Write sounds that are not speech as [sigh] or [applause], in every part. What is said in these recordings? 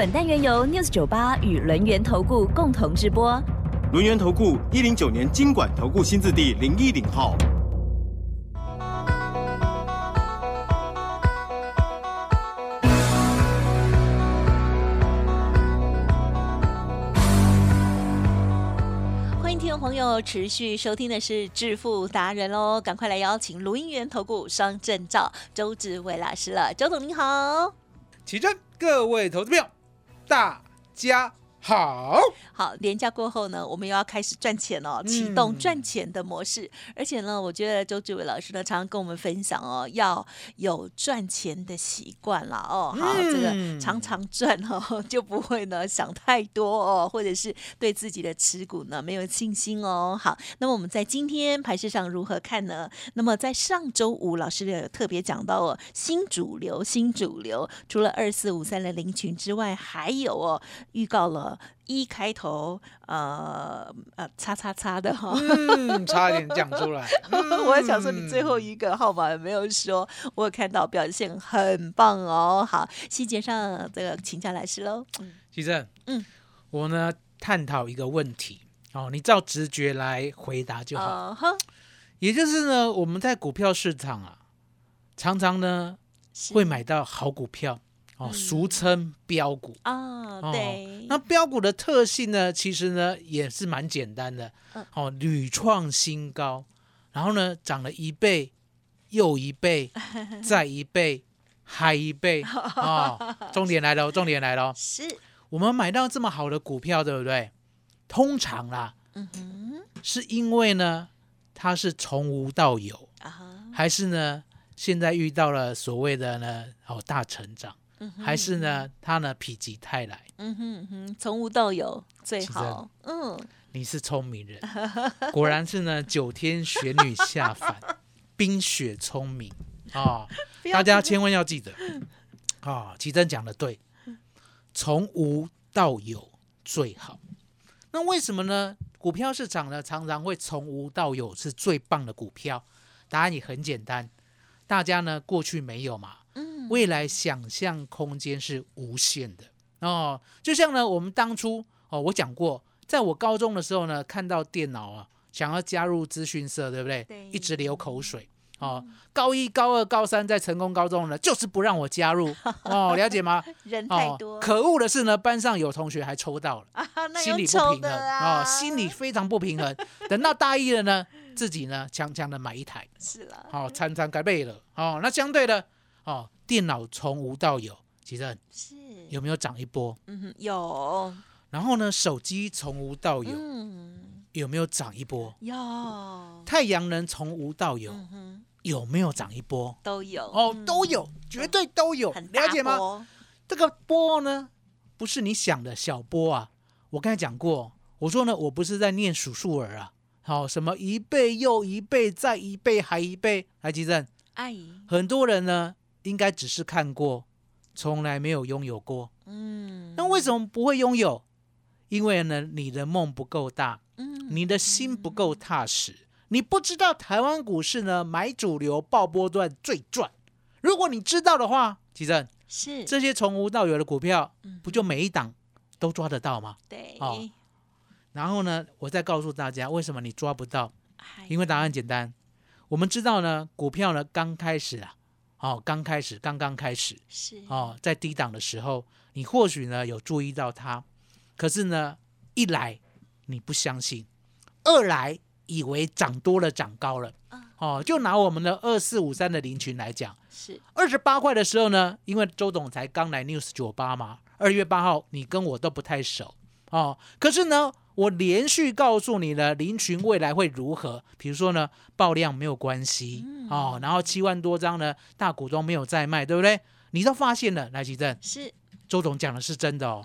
本单元由 News 九八与轮源投顾共同直播。轮源投顾一零九年经管投顾新字第零一零号。欢迎听众朋友持续收听的是《致富达人》喽，赶快来邀请卢音源投顾双证照周志伟老师了，周总您好。起真，各位投资票，大家好。好，年假过后呢，我们又要开始赚钱哦，启动赚钱的模式。而且呢，我觉得周志伟老师呢，常常跟我们分享哦，要有赚钱的习惯了哦。好，这个常常赚哦，[laughs] 就不会呢想太多哦，或者是对自己的持股呢没有信心哦。好，那么我们在今天盘市上如何看呢？那么在上周五，老师有特别讲到哦，新主流，新主流，除了二四五三的零群之外，还有哦，预告了。一开头，呃呃，叉叉叉的哈，嗯，差点讲出来。[laughs] 我还想说，你最后一个号码没有说，我有看到表现很棒哦。好，细节上这个请教老师喽。其实，嗯，我呢探讨一个问题哦，你照直觉来回答就好。也就是呢，我们在股票市场啊，常常呢会买到好股票。哦，俗称标股啊，对。那标股的特性呢，其实呢也是蛮简单的。哦，屡创新高，然后呢涨了一倍，又一倍，[laughs] 再一倍，还一倍。[laughs] 哦，重点来了，重点来了。是我们买到这么好的股票，对不对？通常啦，嗯哼，是因为呢它是从无到有啊，还是呢现在遇到了所谓的呢哦大成长？还是呢，他呢否极泰来。嗯哼哼，从无到有最好。嗯，你是聪明人，[laughs] 果然是呢九天玄女下凡，[laughs] 冰雪聪明啊！[laughs] 大家千万要记得啊！奇珍讲的对，从无到有最好。那为什么呢？股票市场呢常常会从无到有是最棒的股票？答案也很简单，大家呢过去没有嘛。未来想象空间是无限的哦，就像呢，我们当初哦，我讲过，在我高中的时候呢，看到电脑啊，想要加入资讯社，对不对？对，一直流口水哦。高一、高二、高三在成功高中呢，就是不让我加入哦，[laughs] 了解吗？人太多。可恶的是呢，班上有同学还抽到了，[laughs] 心理不平衡啊，心理非常不平衡。等到大一了呢，自己呢，强强的买一台，是了，好，参参该背了哦。那相对的哦。电脑从无到有，其实是有没有涨一波？嗯，有。然后呢，手机从无到有，有没有涨一波？有。太阳能从无到有，有没有涨一波？都有。哦，都有，绝对都有。了解吗？这个波呢，不是你想的小波啊。我刚才讲过，我说呢，我不是在念数数儿啊。好，什么一倍又一倍，再一倍还一倍？来，吉正，阿姨，很多人呢。应该只是看过，从来没有拥有过。嗯，那为什么不会拥有？因为呢，你的梦不够大，嗯，你的心不够踏实，你不知道台湾股市呢买主流爆波段最赚。如果你知道的话，其正是这些从无到有的股票，不就每一档都抓得到吗？对，哦。然后呢，我再告诉大家为什么你抓不到？因为答案简单，我们知道呢，股票呢刚开始啊。哦，刚开始，刚刚开始是哦，在低档的时候，你或许呢有注意到它，可是呢，一来你不相信，二来以为涨多了，涨高了，哦，就拿我们的二四五三的林群来讲，是二十八块的时候呢，因为周总裁刚来 news 酒吧嘛，二月八号你跟我都不太熟哦，可是呢。我连续告诉你了，林群未来会如何？比如说呢，爆量没有关系哦，然后七万多张呢，大股东没有再卖，对不对？你都发现了，来吉正是周总讲的是真的哦，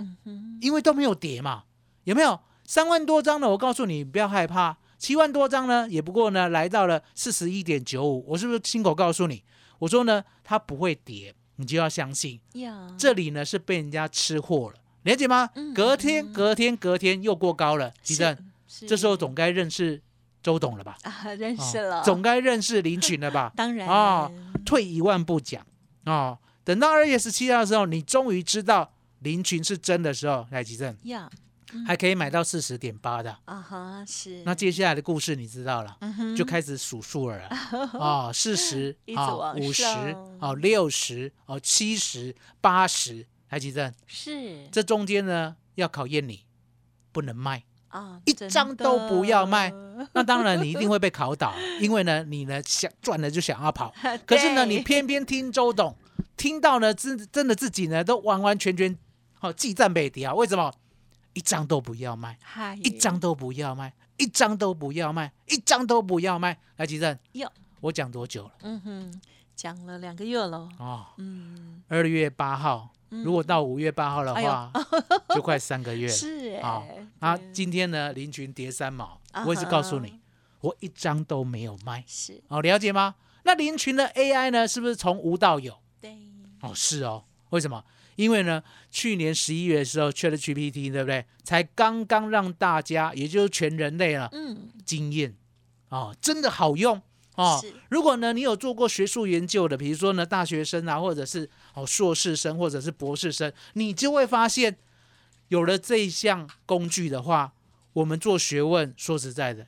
因为都没有跌嘛，有没有？三万多张呢，我告诉你不要害怕，七万多张呢，也不过呢来到了四十一点九五，我是不是亲口告诉你？我说呢，它不会跌，你就要相信。呀，这里呢是被人家吃货了，了解吗？嗯隔天、隔天、隔天又过高了，吉正，是。这时候总该认识周董了吧？啊认哦识了，总该认识林群了吧？[laughs] 当然。哦退一万步讲哦，等到二月十七号的时候，你终于知道林群是真的时候，来吉正。呀还可以买到四十点八的。啊哈是。那接下来的故事你知道了，就开始数数了 [laughs] 啊，四十啊，五十上哦，六十啊，七十、八十，来吉正，是这中间呢要考验你，不能卖，啊一真张都不要卖 [laughs] 那当然你一定会被考倒，因为呢你呢想赚了就想要跑，[laughs] 可是呢你偏偏听周董，听到呢真真的自己呢都完完全全哦忌战北迪啊，为什么？一张都不要卖，一张都不要卖，一张都不要卖，一张都不要卖。来，吉正，哟我讲多久了？嗯哼讲了两个月了哦，嗯二月八号，如果到五月八号的话，[laughs] 就快三个月了。是好哎啊对，今天呢，林群跌三毛啊，我也是告诉哈你，我一张都没有卖。是哦，了解吗？那林群的 AI 呢，是不是从无到有？对哦，是哦。为什么？因为呢，去年十一月的时候，ChatGPT 对不对？才刚刚让大家，也就是全人类了，嗯惊艳哦，真的好用哦。如果呢，你有做过学术研究的，比如说呢，大学生啊，或者是哦硕士生，或者是博士生，你就会发现，有了这一项工具的话，我们做学问，说实在的，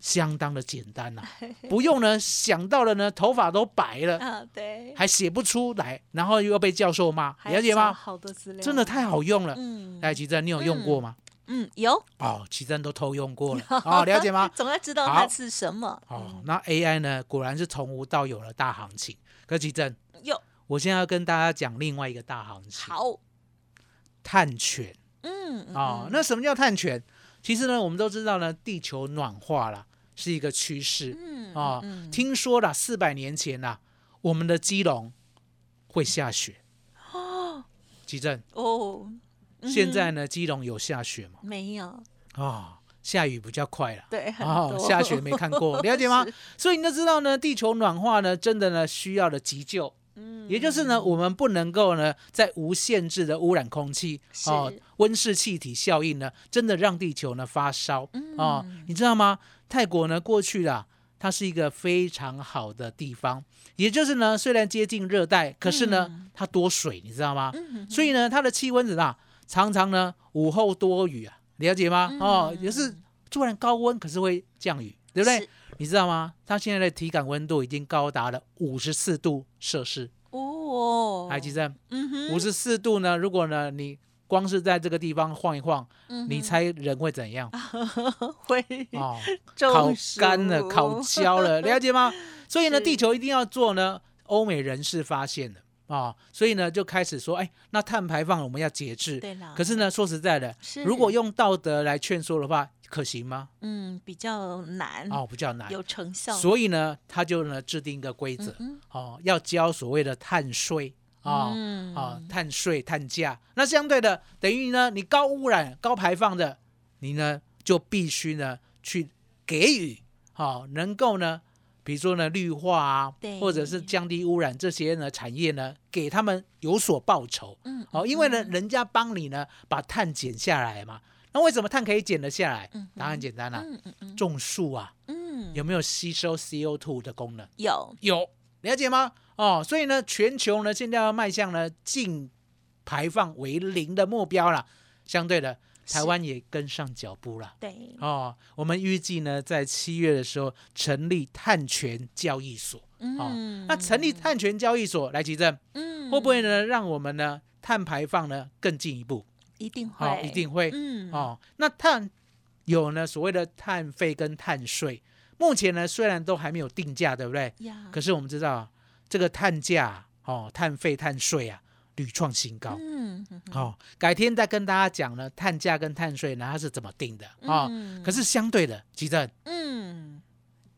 相当的简单呐、[laughs] 不用呢想到了呢，头发都白了，啊对还写不出来，然后又要被教授骂，了解吗？好多资料真的太好用了。嗯哎，吉珍，你有用过吗？嗯有哦，奇珍都偷用过了，[laughs] 哦，了解吗？[laughs] 总要知道它是什么哦，那 AI 呢，果然是从无到有了大行情。可奇正，有我现在要跟大家讲另外一个大行情，好碳权嗯嗯哦。嗯那什么叫碳权？其实呢，我们都知道呢，地球暖化了是一个趋势嗯哦。嗯听说了，四百年前呐、我们的基隆会下雪。哦奇正，哦嗯现在呢，基隆有下雪吗？没有哦，下雨比较快了。对很哦，下雪没看过，[laughs] 了解吗？所以你都知道呢，地球暖化呢，真的呢需要的急救，嗯也就是呢，我们不能够呢在无限制的污染空气哦，温室气体效应呢，真的让地球呢发烧哦嗯，你知道吗？泰国呢过去啦，它是一个非常好的地方，也就是呢，虽然接近热带，可是呢，嗯它多水，你知道吗？嗯所以呢，它的气温怎么样？常常呢午后多雨啊，了解吗？哦，也是突然高温，可是会降雨，对不对？你知道吗？它现在的体感温度已经高达了五十四度摄氏。哦海基站嗯哼五十四度呢，如果呢你光是在这个地方晃一晃，嗯你猜人会怎样？[laughs] 会哦，烤干了，烤焦了，了解吗？所以呢，地球一定要做呢。欧美人士发现了啊、所以呢就开始说，哎，那碳排放我们要节制。对啦可是呢，说实在的，如果用道德来劝说的话，可行吗？嗯比较难哦，比较难。有成效所以呢，他就呢制定一个规则，嗯哦，要交所谓的碳税啊嗯啊，碳税、碳价。那相对的，等于呢，你高污染、高排放的，你呢就必须呢去给予，好、能够呢，比如说呢绿化啊，或者是降低污染这些呢产业呢，给他们有所报酬。嗯哦，因为呢，人家帮你呢把碳减下来嘛。那为什么碳可以减得下来？答案简单啦、嗯嗯嗯种树啊，嗯有没有吸收 CO2 的功能？有有，了解吗？哦，所以呢，全球呢现在要迈向呢净排放为零的目标了。相对的，台湾也跟上脚步了。对哦，我们预计呢，在七月的时候成立碳权交易所。哦，嗯那成立碳权交易所来，吉正嗯会不会呢，让我们呢碳排放呢更进一步？一定会哦，一定会。嗯哦，那碳有呢所谓的碳费跟碳税，目前呢虽然都还没有定价，对不对？呀可是我们知道啊这个碳价哦，碳费、碳税啊，屡创新高。嗯嗯哦，改天再跟大家讲呢，碳价跟碳税呢它是怎么定的啊、可是相对的，吉正，嗯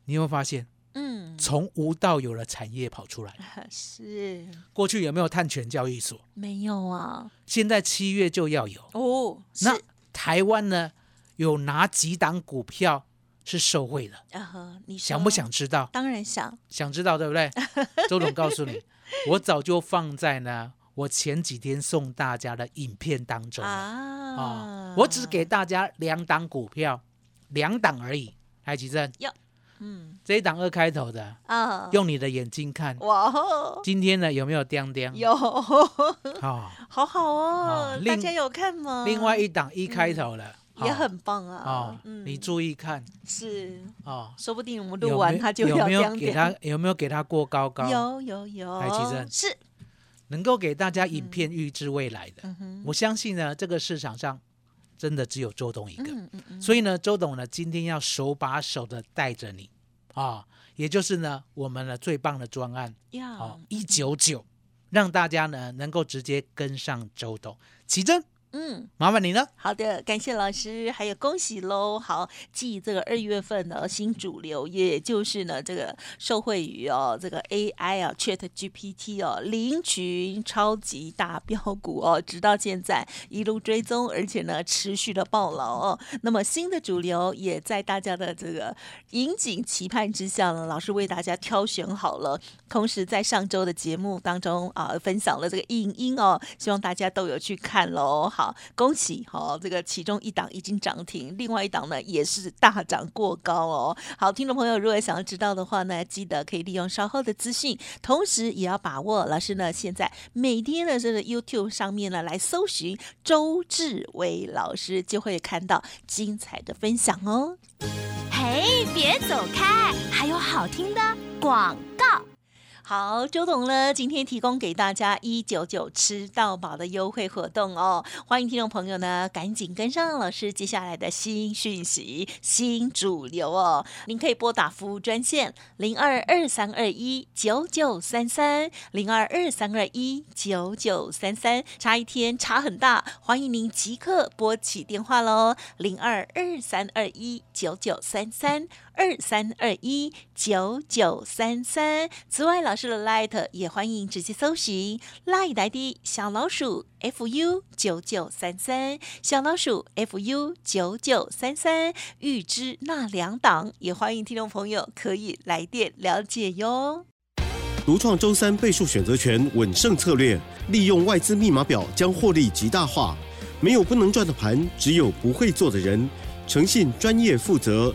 你有没有发现嗯，从无到有的产业跑出来。[laughs] 是过去有没有碳权交易所？没有啊？现在七月就要有。哦，那台湾呢，有哪几档股票是受惠的？啊呵，你想不？想知道？当然想想知道对不对？周总告诉你，[laughs] 我早就放在呢，我前几天送大家的影片当中啊、啊我只给大家两档股票，两档而已。来，吉正，嗯。这一档二开头的，啊，用你的眼睛看，哇哦，今天呢有没有叮叮？有，啊、好好哦大家有看吗？另外一档一开头的，嗯也啊很棒啊。哦，，嗯。你注意看。是，哦，说不定我们有录完没他就要有没有给他有没有给他过高高？有有有，来奇正是，能够给大家影片预知未来的，嗯，我相信呢，这个市场上真的只有周董一个。所以呢，周董呢今天要手把手的带着你。啊，也就是呢我们的最棒的专案啊要，一九九，让大家呢能够直接跟上周董。奇珍，嗯。麻烦你了。好的，感谢老师，还有恭喜喽！好，继这个二月份的新主流，也就是呢这个受惠于哦这个 AI 啊 Chat GPT 哦零群超级大标股哦，直到现在一路追踪，而且呢持续的爆牢哦。那么新的主流也在大家的这个引颈期盼之下呢，老师为大家挑选好了。同时在上周的节目当中啊，分享了这个影音哦，希望大家都有去看喽。好，恭喜好、这个其中一档已经涨停，另外一档呢也是大涨过高哦。好，听众朋友如果想要知道的话呢，记得可以利用稍后的资讯，同时也要把握老师呢现在每天的这个 YouTube 上面呢来搜寻周志伟老师，就会看到精彩的分享哦。嘿，别走开，还有好听的广告。好，周董呢，今天提供给大家一九九吃到饱的优惠活动哦，欢迎听众朋友呢赶紧跟上老师接下来的新讯息、新主流哦。您可以拨打服务专线零二二三二一九九三三零二二三二一九九三三，差一天差很大，欢迎您即刻拨起电话喽，零二二三二一九九三三。二三二一九九三三。此外，老师的 Light 也欢迎直接搜寻 Light ID 小老鼠 fu 九九三三，小老鼠 fu 九九三三。预知那两档，也欢迎听众朋友可以来电了解哟。独创周三倍数选择权稳胜策略，利用外资密码表将获利极大化。没有不能赚的盘，只有不会做的人。诚信、专业、负责，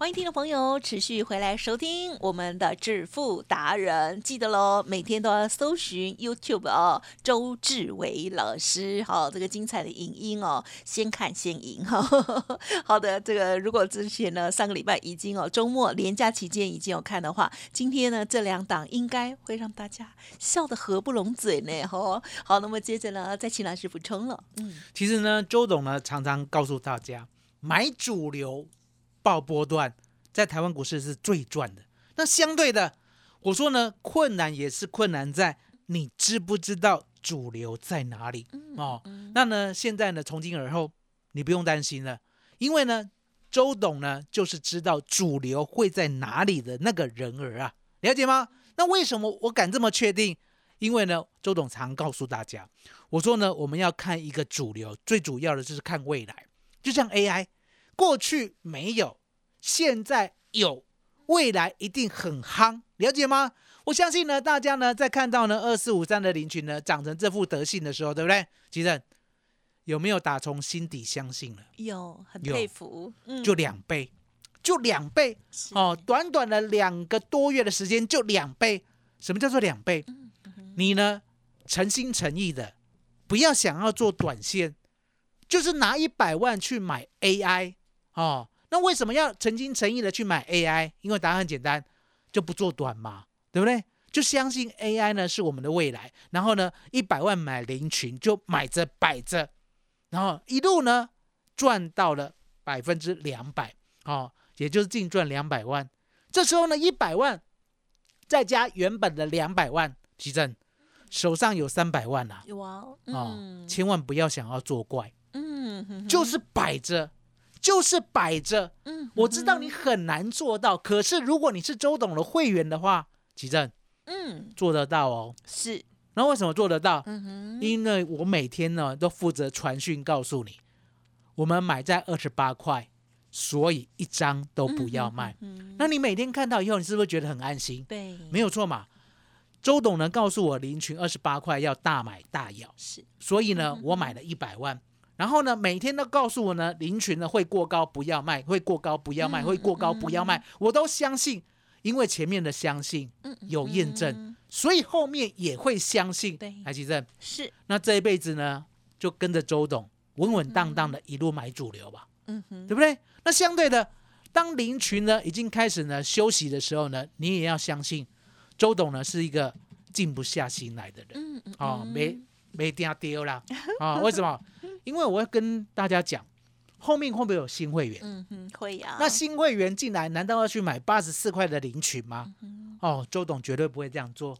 欢迎听众朋友持续回来收听我们的致富达人，记得喽，每天都要搜寻 YouTube 哦，周志伟老师，好、这个精彩的影音哦，先看先赢哈、[laughs] 好的，这个如果之前呢上个礼拜已经哦周末连假期间已经有看的话，今天呢这两档应该会让大家笑得合不拢嘴呢，哈、好，那么接着呢再请老师补充了，嗯，其实呢，周董呢常常告诉大家，买主流报波段，在台湾股市是最赚的。那相对的，我说呢，困难也是困难在你知不知道主流在哪里哦。那呢，现在呢，从今而后，你不用担心了，因为呢，周董呢就是知道主流会在哪里的那个人儿啊，了解吗？那为什么我敢这么确定？因为呢，周董常告诉大家，我说呢，我们要看一个主流，最主要的就是看未来。就像 AI，过去没有，现在有，未来一定很夯，了解吗？我相信呢，大家呢在看到呢二四五三的林群呢长成这副德性的时候，对不对？吉正有没有打从心底相信了？有很佩服，嗯，就两倍，就两倍哦，短短的两个多月的时间就两倍。什么叫做两倍？你呢诚心诚意的，不要想要做短线，就是拿一百万去买 AI 哦。那为什么要诚心诚意的去买 AI？因为答案很简单，就不做短嘛，对不对？就相信 AI 呢是我们的未来，然后呢一百万买林群就买着摆着，然后一路呢赚到了百分之两百，哦，也就是净赚两百万。这时候呢，一百万再加原本的两百万，奇正手上有三百万啦、哇哦，哦，嗯千万不要想要作怪，嗯，哼哼就是摆着，就是摆着。嗯，我知道你很难做到，可是如果你是周董的会员的话，奇正嗯做得到哦。是，那为什么做得到？嗯哼，因为我每天呢都负责传讯告诉你，我们买在二十八块，所以一张都不要卖。嗯，那你每天看到以后，你是不是觉得很安心？对，没有错嘛。周董呢告诉我，林群二十八块要大买大咬，是，所以呢，我买了一百万。然后呢，每天都告诉我呢，林群呢会过高不要卖，会过高不要卖，嗯会过高不要卖，我都相信，因为前面的相信嗯有验证，，所以后面也会相信。对。台积电，是，那这一辈子呢，就跟着周董稳稳当当的一路买主流吧，嗯哼，对不对？那相对的，当林群呢已经开始呢休息的时候呢，你也要相信周董呢是一个静不下心来的人。嗯嗯，哦，嗯。没没定丢啦啊？[laughs] 为什么？因为我要跟大家讲，后面会不会有新会员？嗯哼，会呀，那新会员进来，难道要去买八十四块的领取吗？嗯哦，周董绝对不会这样做。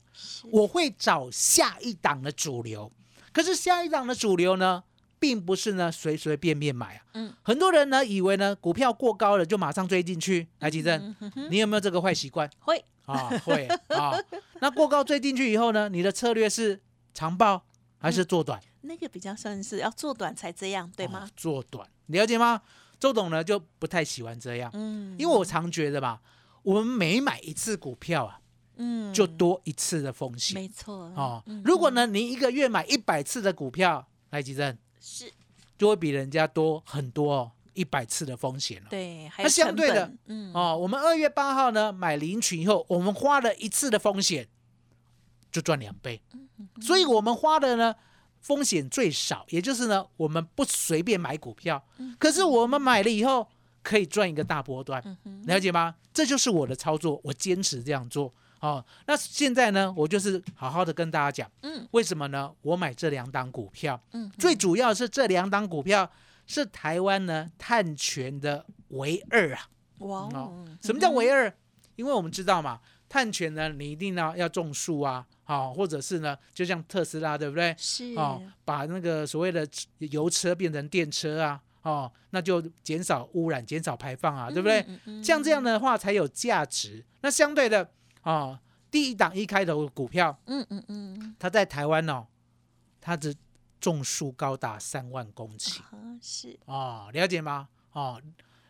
我会找下一档的主流，可是下一档的主流呢，并不是呢随随便便买啊。嗯，很多人呢以为呢股票过高了就马上追进去。来，吉正，你有没有这个坏习惯会，啊？会啊。那过高追进去以后呢，你的策略是长报还是做短？那个比较算是要做短才这样，对哦吗？做短，了解吗？周董呢就不太喜欢这样，嗯，因为我常觉得吧，我们每买一次股票啊，嗯就多一次的风险。没错哦嗯，如果呢，你一个月买一百次的股票，来吉正是就会比人家多很多哦，一百次的风险了。对，还那相对的，嗯，哦，我们二月八号呢买林群以后，我们花了一次的风险，就赚两倍，嗯所以我们花的呢风险最少，也就是呢我们不随便买股票，嗯可是我们买了以后可以赚一个大波段，了解吗？这就是我的操作，我坚持这样做。哦，那现在呢，我就是好好的跟大家讲，嗯为什么呢？我买这两档股票，嗯，最主要是这两档股票是台湾呢碳权的唯二啊。哇哦哦，什么叫唯二？因为我们知道嘛，碳权呢，你一定要要种树啊，好、或者是呢，就像特斯拉，对不对？是哦，把那个所谓的油车变成电车啊，哦，那就减少污染、减少排放啊，对不对？嗯？嗯像这样，的话才有价值。那相对的，哦，第一档一开头的股票，嗯嗯嗯它在台湾哦，它的种树高达三万公顷是，哦，了解吗？哦，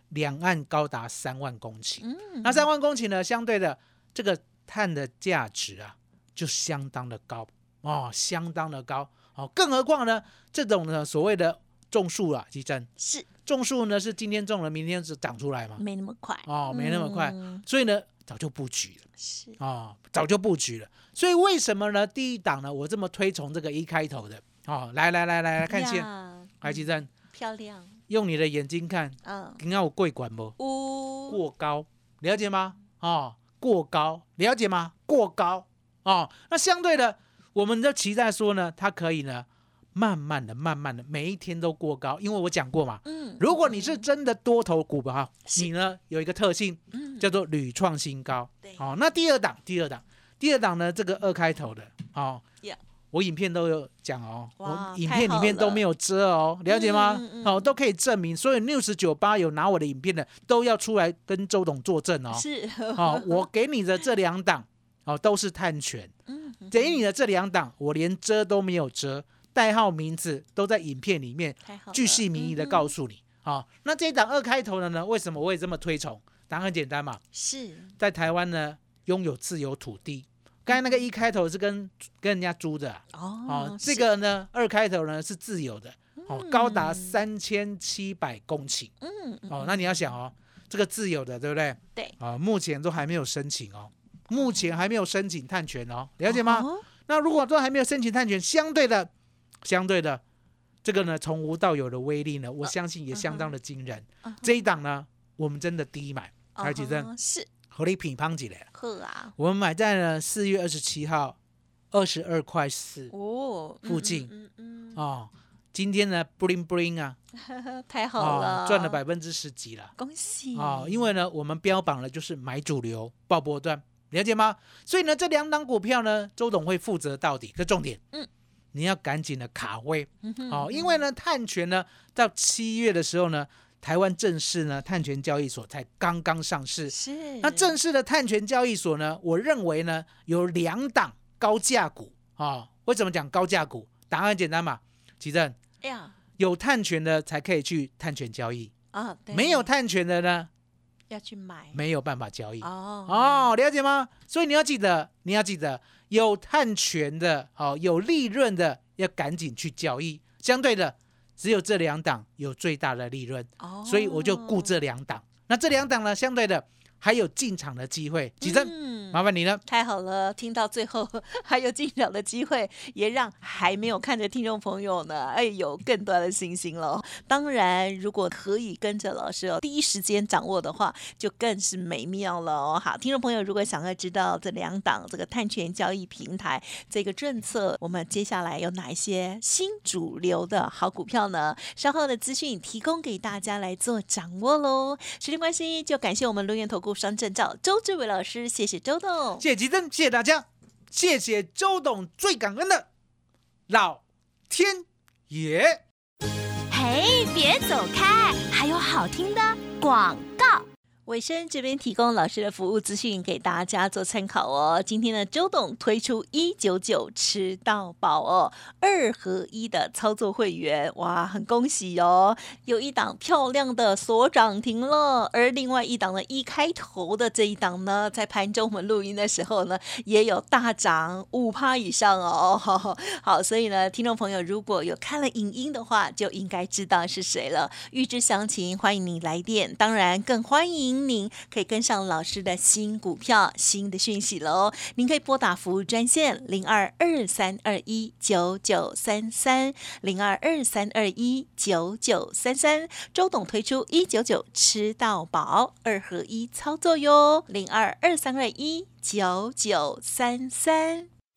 两岸高达三万公顷。嗯，那三万公顷呢，相对的这个碳的价值啊，就相当的高哦，相当的高。哦。更何况呢，这种呢所谓的种树啊，基真是。种树呢是今天种了，明天是长出来嘛，没那么快。哦没那么快。嗯。所以呢早就布局了。是，哦，早就布局了。所以为什么呢？第一档呢，我这么推崇这个一开头的？哦，来来来来来看线，呀。来基真漂亮，用你的眼睛看，嗯，你看我贵管不？呜，过高，了解吗？哦，过高，了解吗？过高哦，那相对的，我们的期待说呢，它可以呢，慢慢的、慢慢的，每一天都过高，因为我讲过嘛，嗯，如果你是真的多头股吧，是你呢有一个特性嗯叫做屡创新高。对好、那第二档，第二档，第二档呢，这个二开头的，哦我影片都有讲哦，哇我影片里面都没有遮哦，了解吗？嗯嗯嗯哦，都可以证明，所以 news 九八有拿我的影片的，都要出来跟周董作证哦。是，哦，我给你的这两档哦，都是探权，嗯，给你的这两档，我连遮都没有遮，代号名字都在影片里面巨细靡遗的嗯告诉你。好、那这一档二开头的呢？为什么我也这么推崇？答案很简单嘛，是，在台湾呢拥有自由土地。刚才那个一开头是跟跟人家租的啊、哦哦，这个呢二开头呢是自有的，哦，高达嗯三千七百公顷。嗯，嗯哦，那你要想哦，这个自有的对不对？对啊、目前都还没有申请哦，目前还没有申请探权哦，了解吗？哦。那如果都还没有申请探权，相对的，相对的，这个呢从无到有的威力呢，我相信也相当的惊人。这一档呢，我们真的低买，还有几阵哦是。合理品胖起来了。呵啊，我们买在了四月二十七号，二十二块四哦，附近。嗯嗯嗯，嗯。哦，今天呢，bling bling 啊，[laughs] 太好了，啊赚了百分之十几了。恭喜。啊、因为呢，我们标榜了就是买主流、爆波段，了解吗？所以呢，这两档股票呢，周董会负责到底。这重点，嗯，你要赶紧的卡位。嗯哼哦，因为呢，碳权呢，到七月的时候呢，台湾正式呢，碳权交易所才刚刚上市。是。那正式的碳权交易所呢，我认为呢，有两档高价股。啊、为什么讲高价股？答案很简单嘛，奇正，哎呀。有碳权的才可以去碳权交易，啊，对。没有碳权的呢，要去买没有办法交易。哦哦，了解吗？所以你要记得，你要记得，有碳权的，哦，有利润的，要赶紧去交易。相对的，只有这两档有最大的利润，哦，所以我就顾这两档。那这两档呢，相对的还有进场的机会。几正，嗯麻烦你了。太好了，听到最后 [laughs] 还有进场的机会，也让还没有看的听众朋友呢，哎，有更多的信心了。当然，如果可以跟着老师哦，第一时间掌握的话，就更是美妙了哦。好，听众朋友，如果想要知道这两档这个碳权交易平台这个政策，我们接下来有哪一些新主流的好股票呢？稍后的资讯提供给大家来做掌握喽。时间关系，就感谢我们龙源投顾双证照周志伟老师，谢谢周董。谢谢吉珍，谢谢大家，谢谢周董，最感恩的老天爷。嘿，别走开，还有好听的广告。尾声这边提供老师的服务资讯给大家做参考哦。今天呢，周董推出一九九吃到饱哦，二合一的操作会员，哇，很恭喜哦！有一档漂亮的锁涨停了，而另外一档呢，一开头的这一档呢，在盘中我们录音的时候呢，也有大涨五趴以上哦。[laughs] 好，所以呢，听众朋友如果有看了影音的话，就应该知道是谁了。预知详情，欢迎你来电。当然，更欢迎您可以跟上老师的新股票、新的讯息喽。您可以拨打服务专线零二二三二一九九三三零二二三二一九九三三。周董推出一九九吃到饱二合一操作哟，零二二三二一九九三三。